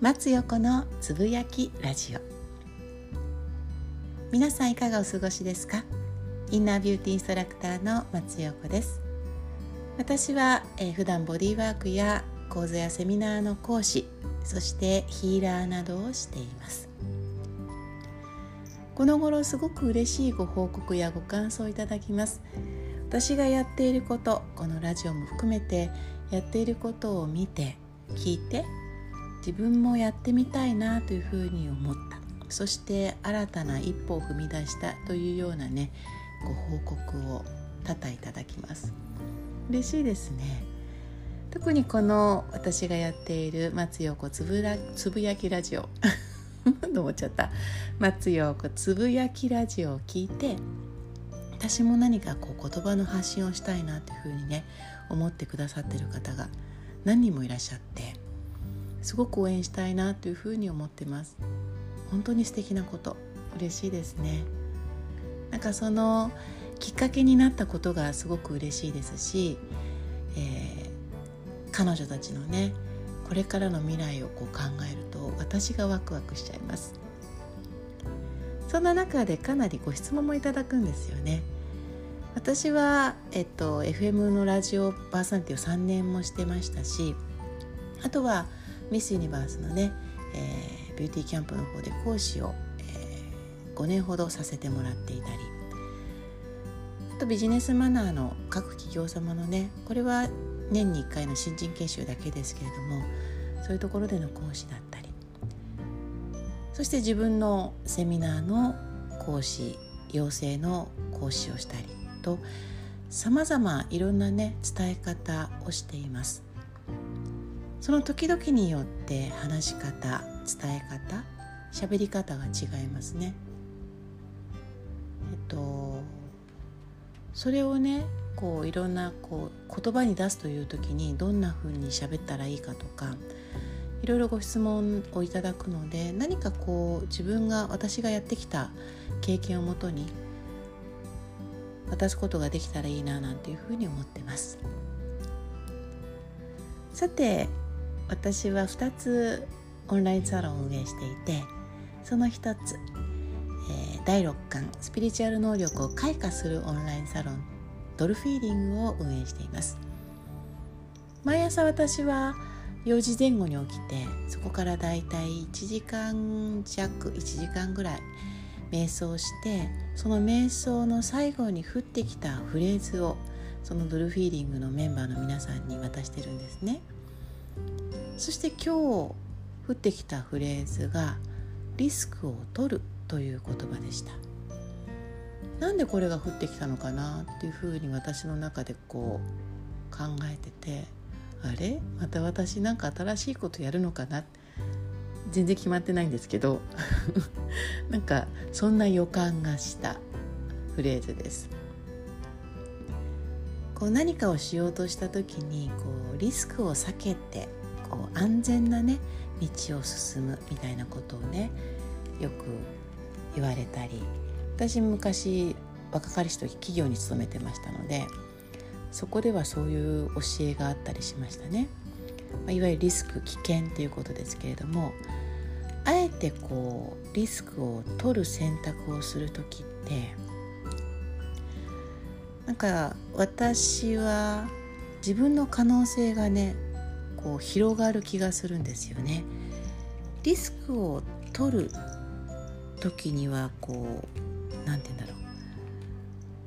松横のつぶやきラジオ。皆さんいかがお過ごしですか？インナービューティーインストラクターの松横です。私は、えー、普段ボディワークや講座やセミナーの講師そしてヒーラーなどをしています。この頃すごく嬉しいご報告やご感想をいただきます。私がやっていることこのラジオも含めてやっていることを見て聞いて自分もやってみたいなというふうに思った。そして新たな一歩を踏み出したというようなねご報告を多々いただきます。嬉しいですね。特にこの私がやっている松陽子つぶらつぶやきラジオ。と思っちゃった？松陽子つぶやきラジオを聞いて私も何かこう言葉の発信をしたいなというふうにね思ってくださってる方が何人もいらっしゃってすごく応援したいなというふうに思ってます。本当に素敵なこと。嬉しいですね。なんかそのきっかけになったことがすごく嬉しいですし、えー、彼女たちのねこれからの未来をこう考えると私がワクワクしちゃいます。そんな中でかなりご質問もいただくんですよね。私は、えっと、FM のラジオパーソナリティを3年もしてましたしあとはミス・ユニバースのね、えー、ビューティーキャンプの方で講師を、えー、5年ほどさせてもらっていたりあとビジネスマナーの各企業様のねこれは年に1回の新人研修だけですけれどもそういうところでの講師だったりそして自分のセミナーの講師養成の講師をしたりとさまざまいろんなね伝え方をしています。その時々によって話し方伝え方喋り方が違いますね。えっとそれをねこういろんなこう言葉に出すという時にどんな風に喋ったらいいかとかいろいろご質問をいただくので何かこう自分が私がやってきた経験をもとに渡すことができたらいいななんていうふうに思ってますさて私は2つオンラインサロンを運営していてその1つ、えー、第6巻スピリチュアル能力を開花するオンラインサロンドルフィーリングを運営しています毎朝私は4時前後に起きてそこからだいたい1時間弱1時間ぐらい瞑想してその瞑想の最後に降ってきたフレーズをそのドルフィーリングのメンバーの皆さんに渡してるんですね。そして今日降ってきたフレーズがリスクを取るという言葉でした。なんでこれが降ってきたのかなっていうふうに私の中でこう考えててあれ？また私なんか新しいことやるのかな？全然決まってないんですけど。なんかそんな予感がしたフレーズです。こう何かをしようとした時にこうリスクを避けて安全なね道を進むみたいなことをねよく言われたり私昔若かりし時企業に勤めてましたのでそこではそういう教えがあったりしましたね、まあ、いわゆるリスク危険っていうことですけれどもあえてこうリスクを取る選択をする時ってなんか私は自分の可能性がねこう広がる気がするんですよね。リスクを取る時にはこう何て言うんだろう。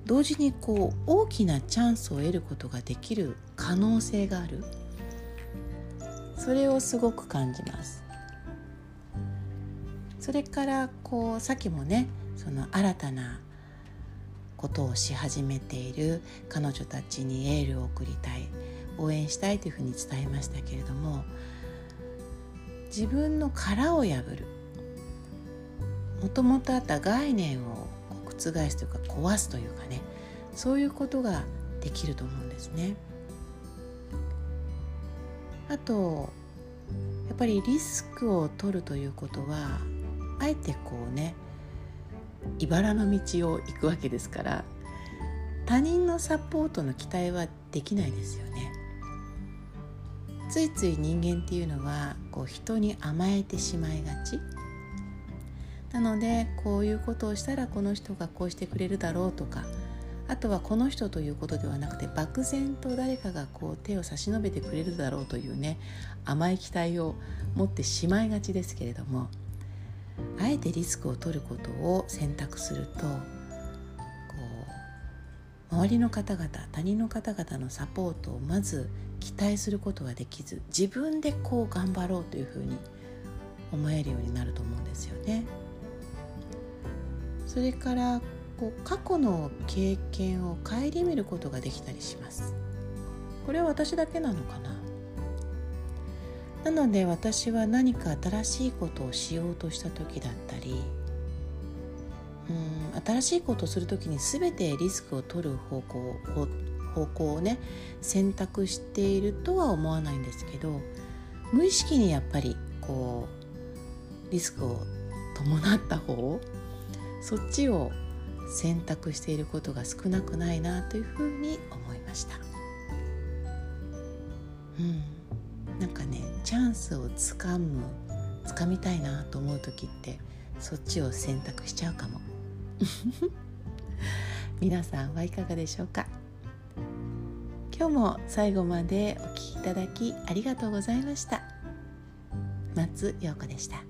同時にこう大きなチャンスを得ることができる可能性がある。それをすごく感じます。それからこうさっきもねその新たなことをし始めている彼女たちにエールを送りたい。応援したいというふうに伝えましたけれども自分の殻を破るもともとあった概念を覆すというか壊すというかねそういうことができると思うんですね。あとやっぱりリスクを取るということはあえてこうね茨の道を行くわけですから他人のサポートの期待はできないですよね。ついつい人間っていうのはこう人に甘えてしまいがち。なのでこういうことをしたらこの人がこうしてくれるだろうとかあとはこの人ということではなくて漠然と誰かがこう手を差し伸べてくれるだろうというね甘い期待を持ってしまいがちですけれどもあえてリスクを取ることを選択すると周りの方々他人の方々のサポートをまず期待することができず自分でこう頑張ろうというふうに思えるようになると思うんですよね。それからこう過去の経験を顧みることができたりしますこれは私だけなのかな？なので私は何か新しいことをしようとした時だったりうん新しいことをする時に全てリスクを取る方向方向をね選択しているとは思わないんですけど無意識にやっぱりこうリスクを伴った方そっちを選択していることが少なくないなというふうに思いました。うん。なんかねチャンスをつかむつかみたいなと思う時ってそっちを選択しちゃうかも。皆さんはいかがでしょうか？今日も最後までお聴きいただきありがとうございました。松陽子でした。